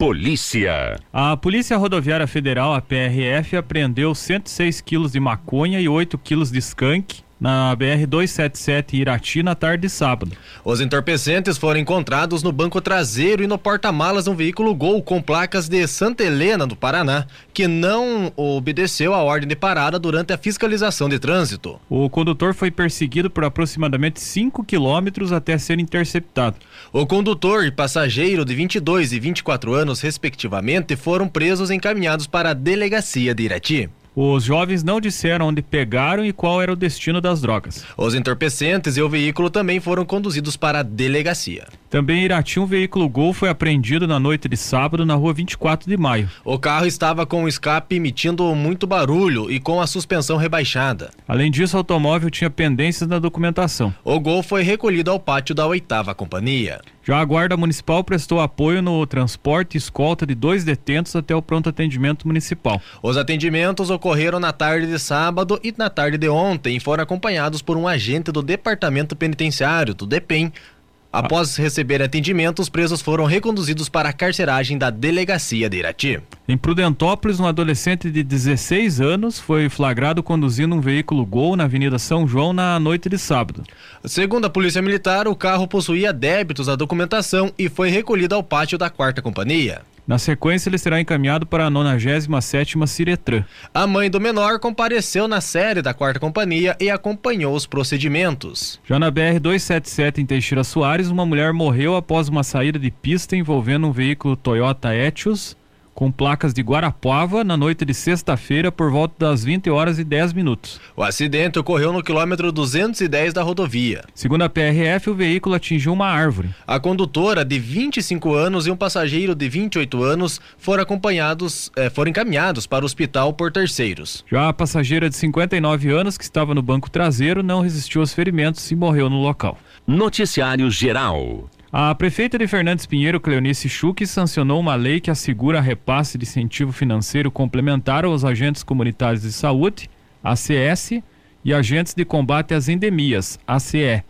Polícia. A Polícia Rodoviária Federal, a PRF, apreendeu 106 quilos de maconha e 8 quilos de skunk na BR-277 Irati na tarde de sábado. Os entorpecentes foram encontrados no banco traseiro e no porta-malas de um veículo Gol com placas de Santa Helena, do Paraná, que não obedeceu a ordem de parada durante a fiscalização de trânsito. O condutor foi perseguido por aproximadamente 5 quilômetros até ser interceptado. O condutor e passageiro de 22 e 24 anos, respectivamente, foram presos e encaminhados para a delegacia de Irati. Os jovens não disseram onde pegaram e qual era o destino das drogas. Os entorpecentes e o veículo também foram conduzidos para a delegacia. Também em Irati, um veículo Gol foi apreendido na noite de sábado na rua 24 de maio. O carro estava com o escape emitindo muito barulho e com a suspensão rebaixada. Além disso, o automóvel tinha pendências na documentação. O Gol foi recolhido ao pátio da oitava companhia. Já a Guarda Municipal prestou apoio no transporte e escolta de dois detentos até o pronto atendimento municipal. Os atendimentos ocorreram na tarde de sábado e na tarde de ontem e foram acompanhados por um agente do Departamento Penitenciário, do DEPEN, Após receber atendimento, os presos foram reconduzidos para a carceragem da delegacia de Irati. Em Prudentópolis, um adolescente de 16 anos foi flagrado conduzindo um veículo Gol na Avenida São João na noite de sábado. Segundo a Polícia Militar, o carro possuía débitos à documentação e foi recolhido ao pátio da quarta companhia. Na sequência, ele será encaminhado para a 97ª Ciretran. A mãe do menor compareceu na série da quarta companhia e acompanhou os procedimentos. Já na BR-277 em Teixeira Soares, uma mulher morreu após uma saída de pista envolvendo um veículo Toyota Etios com placas de Guarapuava na noite de sexta-feira por volta das 20 horas e 10 minutos. O acidente ocorreu no quilômetro 210 da rodovia. Segundo a PRF, o veículo atingiu uma árvore. A condutora de 25 anos e um passageiro de 28 anos foram acompanhados, eh, foram encaminhados para o hospital por terceiros. Já a passageira de 59 anos que estava no banco traseiro não resistiu aos ferimentos e morreu no local. Noticiário Geral. A prefeita de Fernandes Pinheiro, Cleonice Schuch, sancionou uma lei que assegura repasse de incentivo financeiro complementar aos agentes comunitários de saúde, ACS, e agentes de combate às endemias, ACE.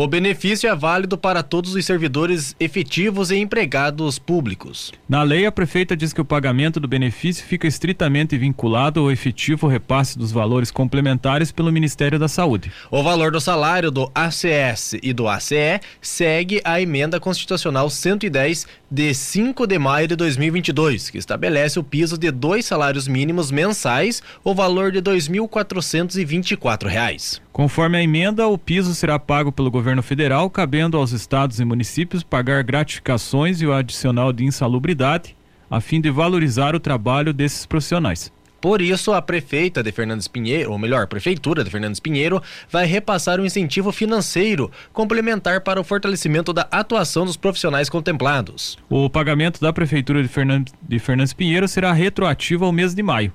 O benefício é válido para todos os servidores efetivos e empregados públicos. Na lei, a prefeita diz que o pagamento do benefício fica estritamente vinculado ao efetivo repasse dos valores complementares pelo Ministério da Saúde. O valor do salário do ACS e do ACE segue a emenda constitucional 110 de 5 de maio de 2022, que estabelece o piso de dois salários mínimos mensais, o valor de R$ 2.424. Conforme a emenda, o piso será pago pelo governo federal, cabendo aos estados e municípios pagar gratificações e o adicional de insalubridade, a fim de valorizar o trabalho desses profissionais. Por isso, a prefeita de Fernandes Pinheiro, ou melhor, a prefeitura de Fernandes Pinheiro, vai repassar um incentivo financeiro complementar para o fortalecimento da atuação dos profissionais contemplados. O pagamento da prefeitura de Fernandes, de Fernandes Pinheiro será retroativo ao mês de maio.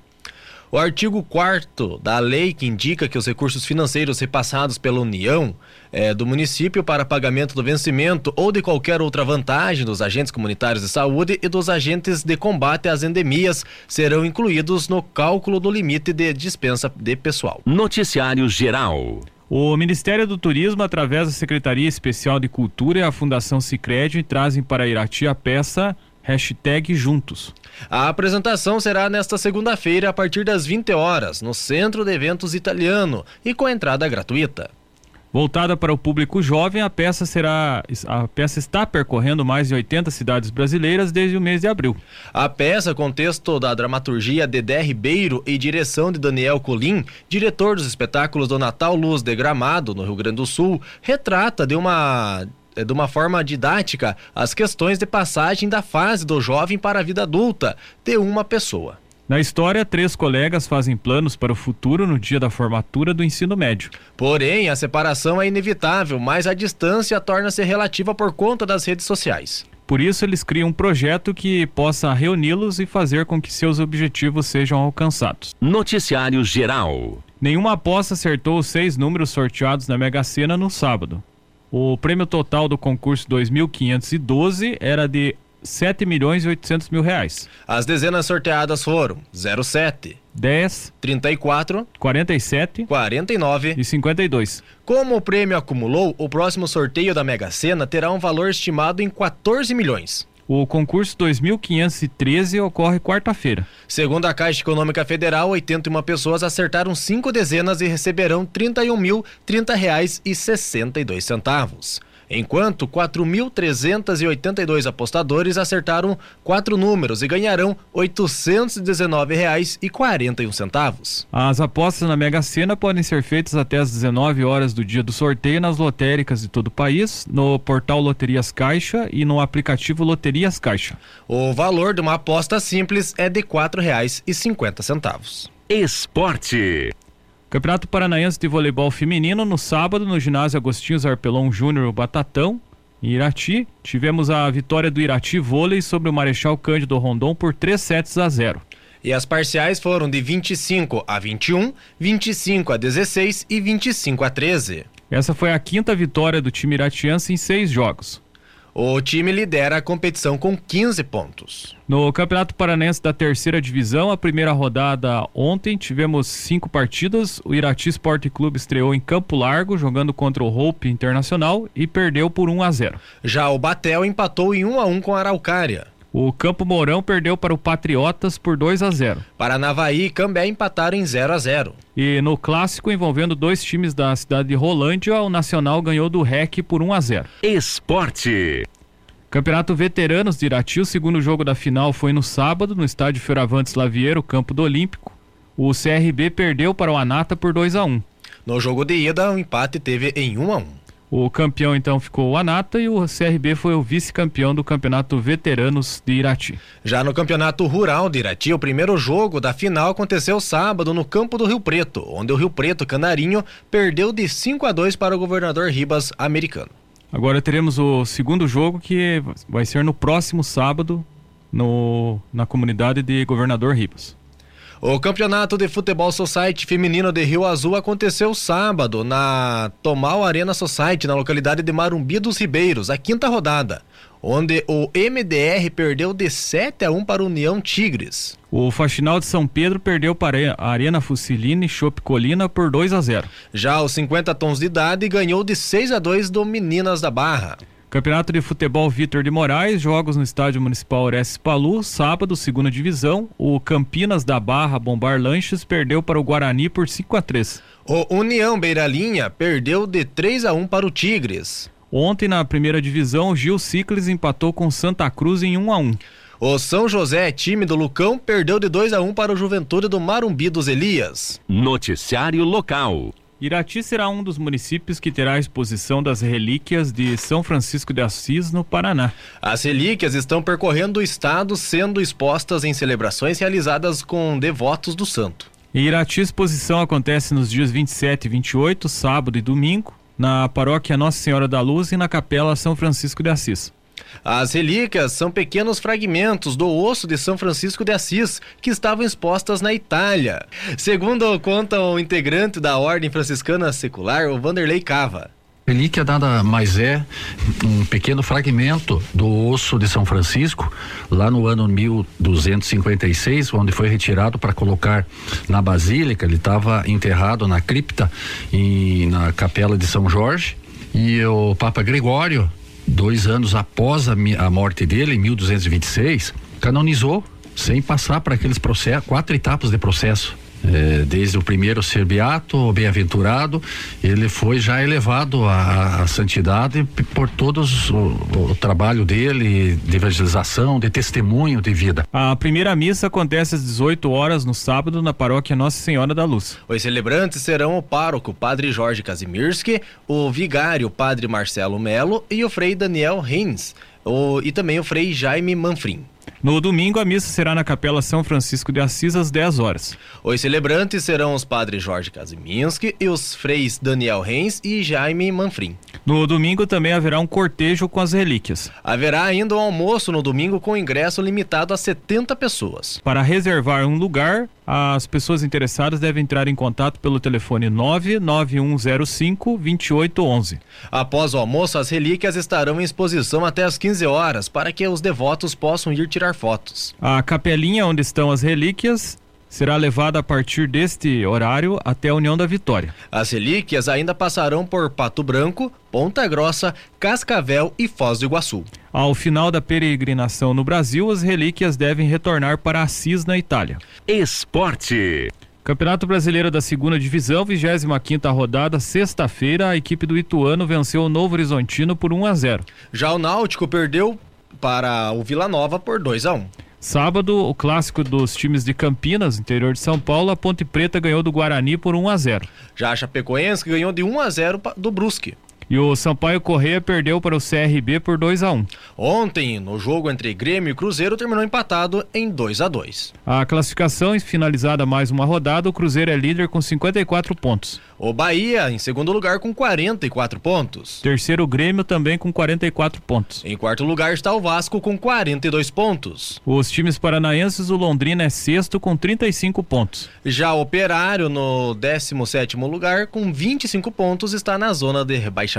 O artigo 4 da lei que indica que os recursos financeiros repassados pela União eh, do município para pagamento do vencimento ou de qualquer outra vantagem dos agentes comunitários de saúde e dos agentes de combate às endemias serão incluídos no cálculo do limite de dispensa de pessoal. Noticiário Geral. O Ministério do Turismo, através da Secretaria Especial de Cultura e a Fundação Sicredi trazem para Irati a peça Hashtag Juntos. A apresentação será nesta segunda-feira a partir das 20 horas, no Centro de Eventos Italiano e com entrada gratuita. Voltada para o público jovem, a peça será a peça está percorrendo mais de 80 cidades brasileiras desde o mês de abril. A peça, com texto da dramaturgia Dedé Ribeiro e direção de Daniel Colim, diretor dos espetáculos do Natal Luz de Gramado, no Rio Grande do Sul, retrata de uma de uma forma didática as questões de passagem da fase do jovem para a vida adulta de uma pessoa. Na história, três colegas fazem planos para o futuro no dia da formatura do ensino médio. Porém, a separação é inevitável, mas a distância torna-se relativa por conta das redes sociais. Por isso, eles criam um projeto que possa reuni-los e fazer com que seus objetivos sejam alcançados. Noticiário Geral. Nenhuma aposta acertou os seis números sorteados na Mega Sena no sábado. O prêmio total do concurso 2512 era de 7 milhões e 800 mil reais. As dezenas sorteadas foram 07, 10, 34, 47, 49 e 52. Como o prêmio acumulou, o próximo sorteio da Mega Sena terá um valor estimado em 14 milhões. O concurso 2513 ocorre quarta-feira. Segundo a Caixa Econômica Federal, 81 pessoas acertaram cinco dezenas e receberão R$ 31.030,62 enquanto 4.382 apostadores acertaram quatro números e ganharão R$ 819,41. As apostas na Mega Sena podem ser feitas até às 19 horas do dia do sorteio nas lotéricas de todo o país, no portal Loterias Caixa e no aplicativo Loterias Caixa. O valor de uma aposta simples é de R$ 4,50. Esporte. Campeonato Paranaense de Voleibol Feminino no sábado no ginásio Agostinho Arpelon Júnior Batatão, em Irati. Tivemos a vitória do Irati Vôlei sobre o Marechal Cândido Rondon por 3 sets a 0. E as parciais foram de 25 a 21, 25 a 16 e 25 a 13. Essa foi a quinta vitória do time iratiense em seis jogos. O time lidera a competição com 15 pontos. No Campeonato Paranense da Terceira Divisão, a primeira rodada ontem, tivemos cinco partidas. O Irati Sport Clube estreou em Campo Largo, jogando contra o Hope Internacional e perdeu por 1 a 0. Já o Batel empatou em 1 a 1 com a Araucária. O Campo Mourão perdeu para o Patriotas por 2 a 0. Paranavaí e Cambé empataram em 0 a 0. E no clássico envolvendo dois times da cidade de Rolândia, o Nacional ganhou do REC por 1 a 0. Esporte. Campeonato Veteranos de Irati, o segundo jogo da final foi no sábado, no estádio Feravantes Laviero, campo do Olímpico. O CRB perdeu para o Anata por 2 a 1. No jogo de ida, o empate teve em 1 a 1. O campeão então ficou o Anata e o CRB foi o vice-campeão do Campeonato Veteranos de Irati. Já no Campeonato Rural de Irati, o primeiro jogo da final aconteceu sábado no campo do Rio Preto, onde o Rio Preto Canarinho perdeu de 5 a 2 para o governador Ribas americano. Agora teremos o segundo jogo que vai ser no próximo sábado no, na comunidade de Governador Ribas. O campeonato de futebol society feminino de Rio Azul aconteceu sábado na Tomal Arena Society, na localidade de Marumbi dos Ribeiros, a quinta rodada, onde o MDR perdeu de 7 a 1 para o União Tigres. O Faxinal de São Pedro perdeu para a Arena Fusiline Chopp Colina por 2 a 0. Já os 50 tons de idade ganhou de 6 a 2 do Meninas da Barra. Campeonato de Futebol Vitor de Moraes, jogos no Estádio Municipal Orestes Palu, sábado, segunda divisão. O Campinas da Barra Bombar Lanches perdeu para o Guarani por 5 a 3. O União Beiralinha perdeu de 3 a 1 para o Tigres. Ontem, na primeira divisão, Gil Ciclis empatou com Santa Cruz em 1 a 1. O São José, time do Lucão, perdeu de 2 a 1 para o Juventude do Marumbi dos Elias. Noticiário local. Irati será um dos municípios que terá a exposição das relíquias de São Francisco de Assis, no Paraná. As relíquias estão percorrendo o estado, sendo expostas em celebrações realizadas com devotos do santo. Em Irati, a exposição acontece nos dias 27 e 28, sábado e domingo, na paróquia Nossa Senhora da Luz e na capela São Francisco de Assis. As relíquias são pequenos fragmentos do osso de São Francisco de Assis que estavam expostas na Itália. Segundo conta o integrante da Ordem Franciscana Secular, o Vanderlei Cava. Relíquia nada mais é um pequeno fragmento do osso de São Francisco, lá no ano 1256, onde foi retirado para colocar na basílica. Ele estava enterrado na cripta e na capela de São Jorge. E o Papa Gregório, dois anos após a, a morte dele, em 1226, canonizou sem passar para aqueles processos, quatro etapas de processo. É, desde o primeiro ser beato, bem-aventurado, ele foi já elevado à, à santidade por todos o, o, trabalho dele de evangelização, de testemunho de vida. A primeira missa acontece às 18 horas no sábado na paróquia Nossa Senhora da Luz. Os celebrantes serão o pároco Padre Jorge Kazimirski, o vigário Padre Marcelo Melo e o Frei Daniel Reins, o, e também o Frei Jaime Manfrim. No domingo, a missa será na Capela São Francisco de Assis às 10 horas. Os celebrantes serão os padres Jorge Kaziminski e os freis Daniel Reis e Jaime Manfrim. No domingo também haverá um cortejo com as relíquias. Haverá ainda um almoço no domingo com ingresso limitado a 70 pessoas. Para reservar um lugar, as pessoas interessadas devem entrar em contato pelo telefone 99105 2811. Após o almoço, as relíquias estarão em exposição até às 15 horas para que os devotos possam ir tirar fotos. A capelinha onde estão as relíquias será levada a partir deste horário até a União da Vitória. As relíquias ainda passarão por Pato Branco, Ponta Grossa, Cascavel e Foz do Iguaçu. Ao final da peregrinação no Brasil, as relíquias devem retornar para Assis, na Itália. Esporte. Campeonato Brasileiro da Segunda Divisão, 25 quinta rodada, sexta-feira, a equipe do Ituano venceu o Novo Horizontino por 1 a 0. Já o Náutico perdeu para o Vila Nova por 2 a 1. Sábado, o clássico dos times de Campinas, interior de São Paulo, a Ponte Preta ganhou do Guarani por 1 a 0. Já a Chapecoense ganhou de 1 a 0 pa- do Brusque. E o Sampaio Correia perdeu para o CRB por 2 a 1. Ontem, no jogo entre Grêmio e Cruzeiro, terminou empatado em 2 a 2. A classificação finalizada mais uma rodada, o Cruzeiro é líder com 54 pontos. O Bahia em segundo lugar com 44 pontos. Terceiro, Grêmio também com 44 pontos. Em quarto lugar está o Vasco com 42 pontos. Os times paranaenses, o Londrina é sexto com 35 pontos. Já o Operário no 17º lugar com 25 pontos está na zona de rebaixamento.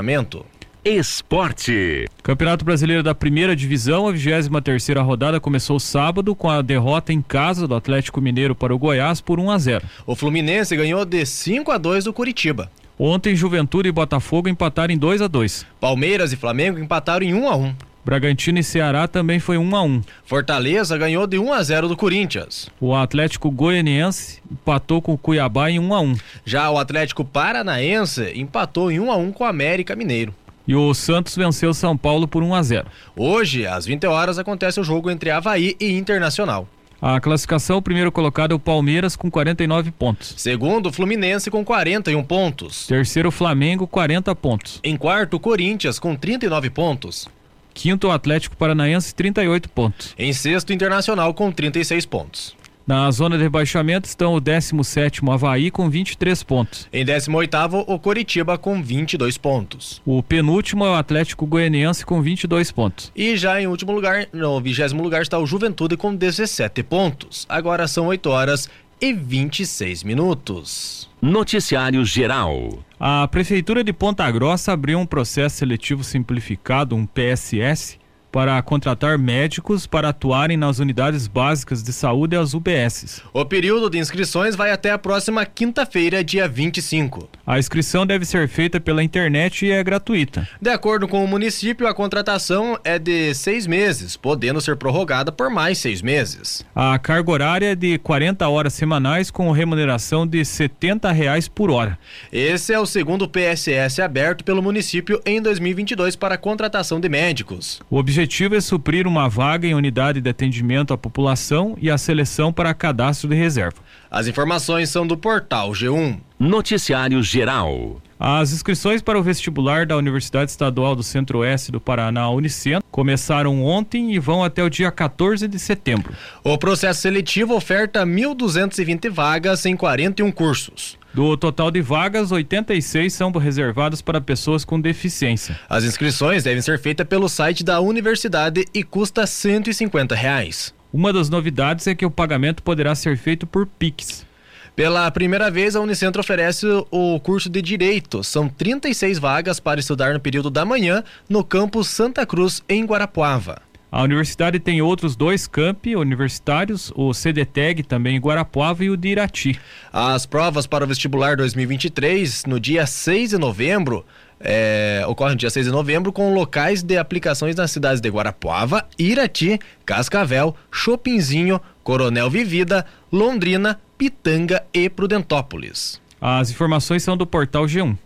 Esporte. Campeonato Brasileiro da Primeira Divisão, a 23 terceira rodada começou sábado com a derrota em casa do Atlético Mineiro para o Goiás por 1 a 0. O Fluminense ganhou de 5 a 2 do Curitiba. Ontem, Juventude e Botafogo empataram em 2 a 2. Palmeiras e Flamengo empataram em 1 a 1. Bragantino e Ceará também foi 1 a 1. Fortaleza ganhou de 1 a 0 do Corinthians. O Atlético Goianiense empatou com o Cuiabá em 1 a 1. Já o Atlético Paranaense empatou em 1 a 1 com o América Mineiro. E o Santos venceu São Paulo por 1 a 0. Hoje, às 20 horas, acontece o jogo entre Havaí e Internacional. A classificação, o primeiro colocado é o Palmeiras com 49 pontos. Segundo, o Fluminense com 41 pontos. Terceiro, o Flamengo, 40 pontos. Em quarto, o Corinthians com 39 pontos. Quinto, o Atlético Paranaense, 38 pontos. Em sexto, o Internacional com 36 pontos. Na zona de rebaixamento estão o 17º Havaí com 23 pontos. Em 18º, o Coritiba com 22 pontos. O penúltimo é o Atlético Goianiense com 22 pontos. E já em último lugar, no vigésimo lugar, está o Juventude com 17 pontos. Agora são 8 horas e 26 minutos. Noticiário Geral. A Prefeitura de Ponta Grossa abriu um processo seletivo simplificado, um PSS, para contratar médicos para atuarem nas unidades básicas de saúde e as UBSs. O período de inscrições vai até a próxima quinta-feira, dia 25. A inscrição deve ser feita pela internet e é gratuita. De acordo com o município, a contratação é de seis meses, podendo ser prorrogada por mais seis meses. A carga horária é de 40 horas semanais com remuneração de 70 reais por hora. Esse é o segundo PSS aberto pelo município em 2022 para a contratação de médicos. O objetivo é suprir uma vaga em unidade de atendimento à população e a seleção para cadastro de reserva. As informações são do portal G1. Noticiário Geral. As inscrições para o vestibular da Universidade Estadual do Centro-Oeste do Paraná, Unicentro, começaram ontem e vão até o dia 14 de setembro. O processo seletivo oferta 1.220 vagas em 41 cursos. Do total de vagas, 86 são reservadas para pessoas com deficiência. As inscrições devem ser feitas pelo site da universidade e custa 150 reais. Uma das novidades é que o pagamento poderá ser feito por Pix. Pela primeira vez, a Unicentro oferece o curso de Direito. São 36 vagas para estudar no período da manhã no campus Santa Cruz, em Guarapuava. A universidade tem outros dois campi universitários, o CDTEG também em Guarapuava e o de Irati. As provas para o vestibular 2023, no dia 6 de novembro, é, ocorrem no dia 6 de novembro com locais de aplicações nas cidades de Guarapuava, Irati, Cascavel, Chopinzinho, Coronel Vivida, Londrina, Pitanga e Prudentópolis. As informações são do portal G1.